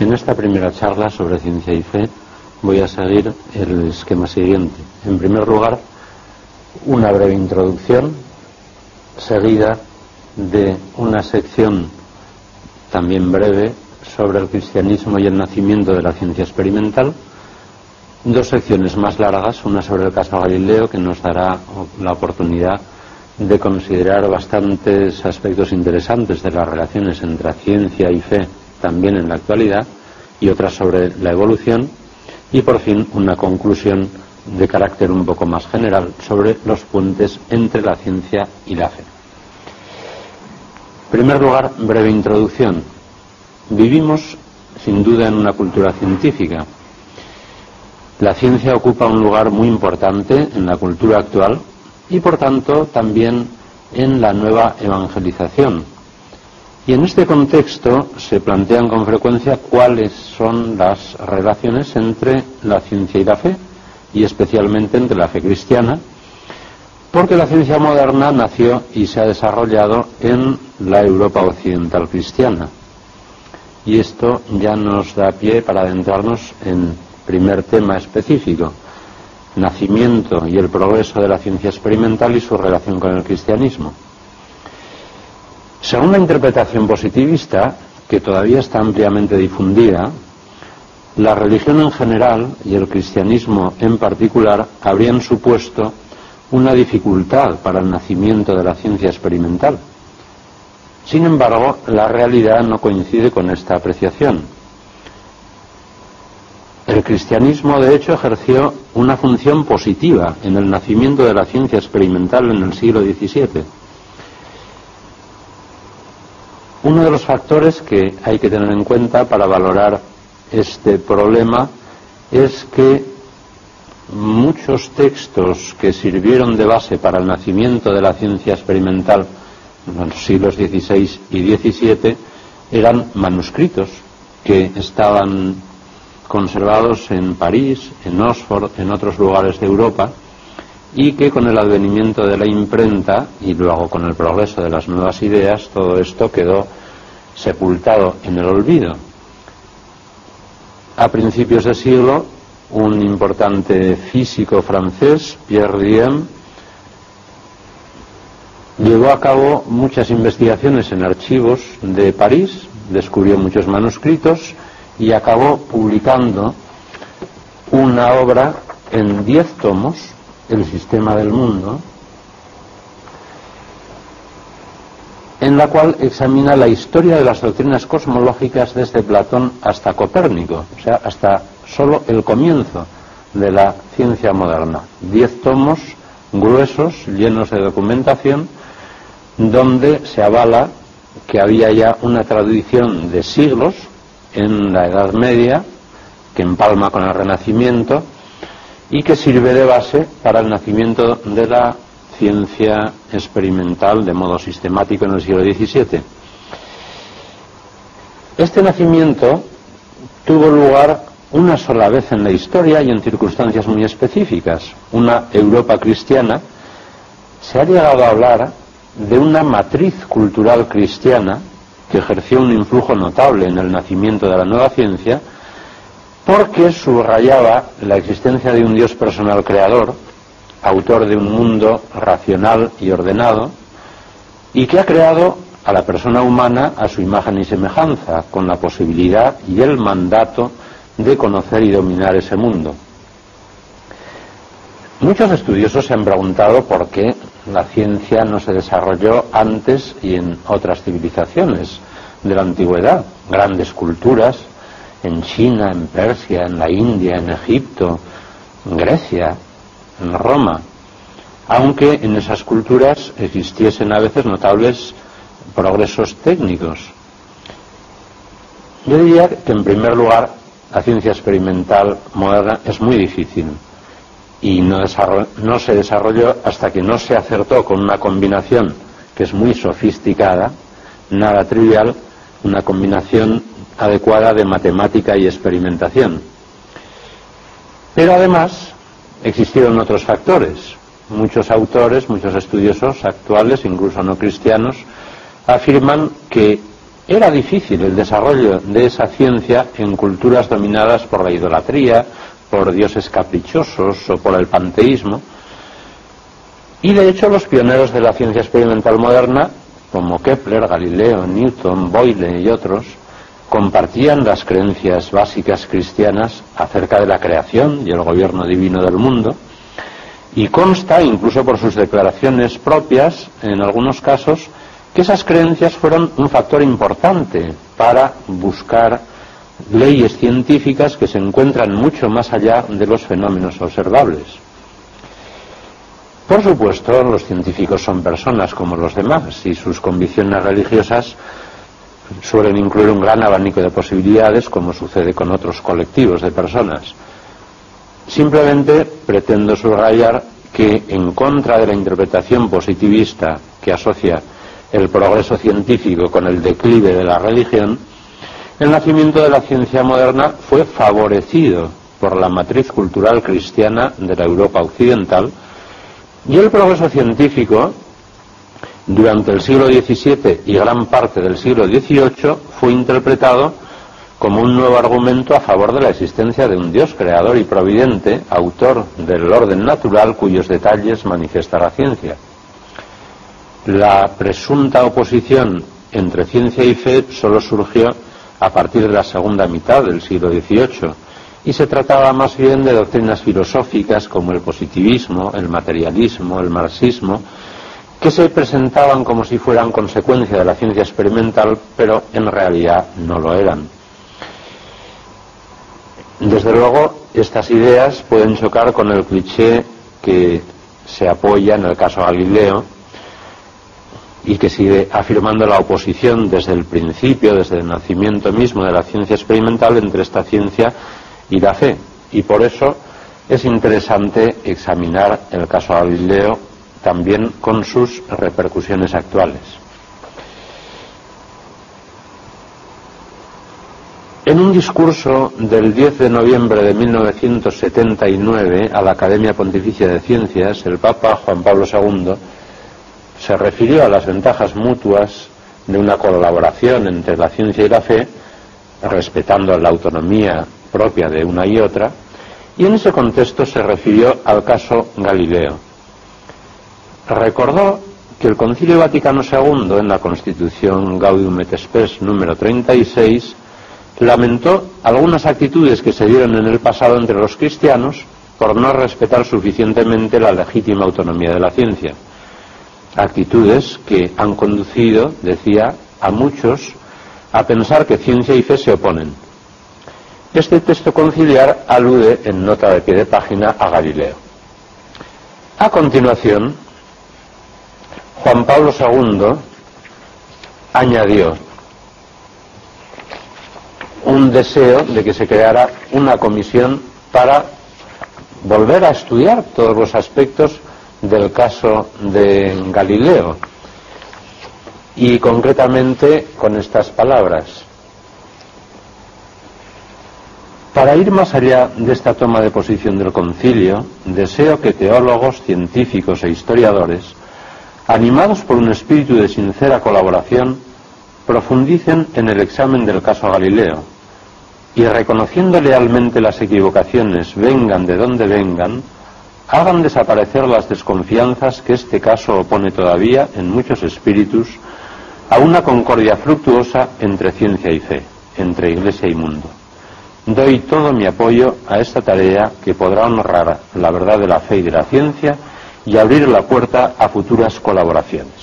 En esta primera charla sobre ciencia y fe voy a seguir el esquema siguiente. En primer lugar, una breve introducción seguida de una sección también breve sobre el cristianismo y el nacimiento de la ciencia experimental, dos secciones más largas, una sobre el caso Galileo que nos dará la oportunidad de considerar bastantes aspectos interesantes de las relaciones entre ciencia y fe también en la actualidad y otra sobre la evolución y por fin una conclusión de carácter un poco más general sobre los puentes entre la ciencia y la fe. En primer lugar, breve introducción. Vivimos sin duda en una cultura científica. La ciencia ocupa un lugar muy importante en la cultura actual y por tanto también en la nueva evangelización. Y en este contexto se plantean con frecuencia cuáles son las relaciones entre la ciencia y la fe, y especialmente entre la fe cristiana, porque la ciencia moderna nació y se ha desarrollado en la Europa occidental cristiana. Y esto ya nos da pie para adentrarnos en primer tema específico, nacimiento y el progreso de la ciencia experimental y su relación con el cristianismo. Según la interpretación positivista, que todavía está ampliamente difundida, la religión en general y el cristianismo en particular habrían supuesto una dificultad para el nacimiento de la ciencia experimental. Sin embargo, la realidad no coincide con esta apreciación. El cristianismo, de hecho, ejerció una función positiva en el nacimiento de la ciencia experimental en el siglo XVII. Uno de los factores que hay que tener en cuenta para valorar este problema es que muchos textos que sirvieron de base para el nacimiento de la ciencia experimental en los siglos XVI y XVII eran manuscritos que estaban conservados en París, en Oxford, en otros lugares de Europa, y que con el advenimiento de la imprenta y luego con el progreso de las nuevas ideas, todo esto quedó sepultado en el olvido. A principios de siglo, un importante físico francés, Pierre Diem, llevó a cabo muchas investigaciones en archivos de París, descubrió muchos manuscritos, y acabó publicando una obra en diez tomos, El sistema del mundo, en la cual examina la historia de las doctrinas cosmológicas desde Platón hasta Copérnico, o sea, hasta solo el comienzo de la ciencia moderna. Diez tomos gruesos, llenos de documentación, donde se avala que había ya una tradición de siglos en la Edad Media, que empalma con el Renacimiento y que sirve de base para el nacimiento de la ciencia experimental de modo sistemático en el siglo XVII. Este nacimiento tuvo lugar una sola vez en la historia y en circunstancias muy específicas. Una Europa cristiana se ha llegado a hablar de una matriz cultural cristiana que ejerció un influjo notable en el nacimiento de la nueva ciencia, porque subrayaba la existencia de un Dios personal creador, autor de un mundo racional y ordenado, y que ha creado a la persona humana a su imagen y semejanza, con la posibilidad y el mandato de conocer y dominar ese mundo. Muchos estudiosos se han preguntado por qué la ciencia no se desarrolló antes y en otras civilizaciones de la antigüedad, grandes culturas en China, en Persia, en la India, en Egipto, en Grecia, en Roma, aunque en esas culturas existiesen a veces notables progresos técnicos. Yo diría que en primer lugar la ciencia experimental moderna es muy difícil y no, no, se desarrolló hasta que no se acertó con una combinación que es muy sofisticada, nada trivial, una combinación adecuada de matemática y experimentación. Pero además existieron otros factores. Muchos autores, muchos estudiosos actuales, incluso no cristianos, afirman que era difícil el desarrollo de esa ciencia en culturas dominadas por la idolatría, por dioses caprichosos o por el panteísmo. Y de hecho los pioneros de la ciencia experimental moderna, como Kepler, Galileo, Newton, Boyle y otros, compartían las creencias básicas cristianas acerca de la creación y el gobierno divino del mundo, y consta, incluso por sus declaraciones propias, en algunos casos, que esas creencias fueron un factor importante para buscar leyes científicas que se encuentran mucho más allá de los fenómenos observables. Por supuesto, los científicos son personas como los demás y sus convicciones religiosas suelen incluir un gran abanico de posibilidades, como sucede con otros colectivos de personas. Simplemente pretendo subrayar que, en contra de la interpretación positivista que asocia el progreso científico con el declive de la religión, el nacimiento de la ciencia moderna fue favorecido por la matriz cultural cristiana de la Europa occidental y el progreso científico durante el siglo XVII y gran parte del siglo XVIII fue interpretado como un nuevo argumento a favor de la existencia de un Dios creador y providente, autor del orden natural cuyos detalles manifiesta la ciencia. La presunta oposición entre ciencia y fe solo surgió a partir de la segunda mitad del siglo XVIII y se trataba más bien de doctrinas filosóficas como el positivismo, el materialismo, el marxismo, que se presentaban como si fueran consecuencia de la ciencia experimental, pero en realidad no lo eran. Desde luego, estas ideas pueden chocar con el cliché que se apoya en el caso Galileo y que sigue afirmando la oposición desde el principio, desde el nacimiento mismo de la ciencia experimental entre esta ciencia y la fe. Y por eso es interesante examinar el caso Galileo también con sus repercusiones actuales. En un discurso del 10 de noviembre de 1979 a la Academia Pontificia de Ciencias, el Papa Juan Pablo II se refirió a las ventajas mutuas de una colaboración entre la ciencia y la fe, respetando la autonomía propia de una y otra, y en ese contexto se refirió al caso Galileo recordó que el Concilio Vaticano II, en la Constitución Gaudium et Spes número 36, lamentó algunas actitudes que se dieron en el pasado entre los cristianos por no respetar suficientemente la legítima autonomía de la ciencia. Actitudes que han conducido, decía, a muchos a pensar que ciencia y fe se oponen. Este texto conciliar alude en nota de pie de página a Galileo. A continuación, Juan Pablo II añadió un deseo de que se creara una comisión para volver a estudiar todos los aspectos del caso de Galileo y concretamente con estas palabras. Para ir más allá de esta toma de posición del concilio, deseo que teólogos, científicos e historiadores animados por un espíritu de sincera colaboración, profundicen en el examen del caso Galileo y reconociendo lealmente las equivocaciones, vengan de donde vengan, hagan desaparecer las desconfianzas que este caso opone todavía en muchos espíritus a una concordia fructuosa entre ciencia y fe, entre iglesia y mundo. Doy todo mi apoyo a esta tarea que podrá honrar la verdad de la fe y de la ciencia y abrir la puerta a futuras colaboraciones.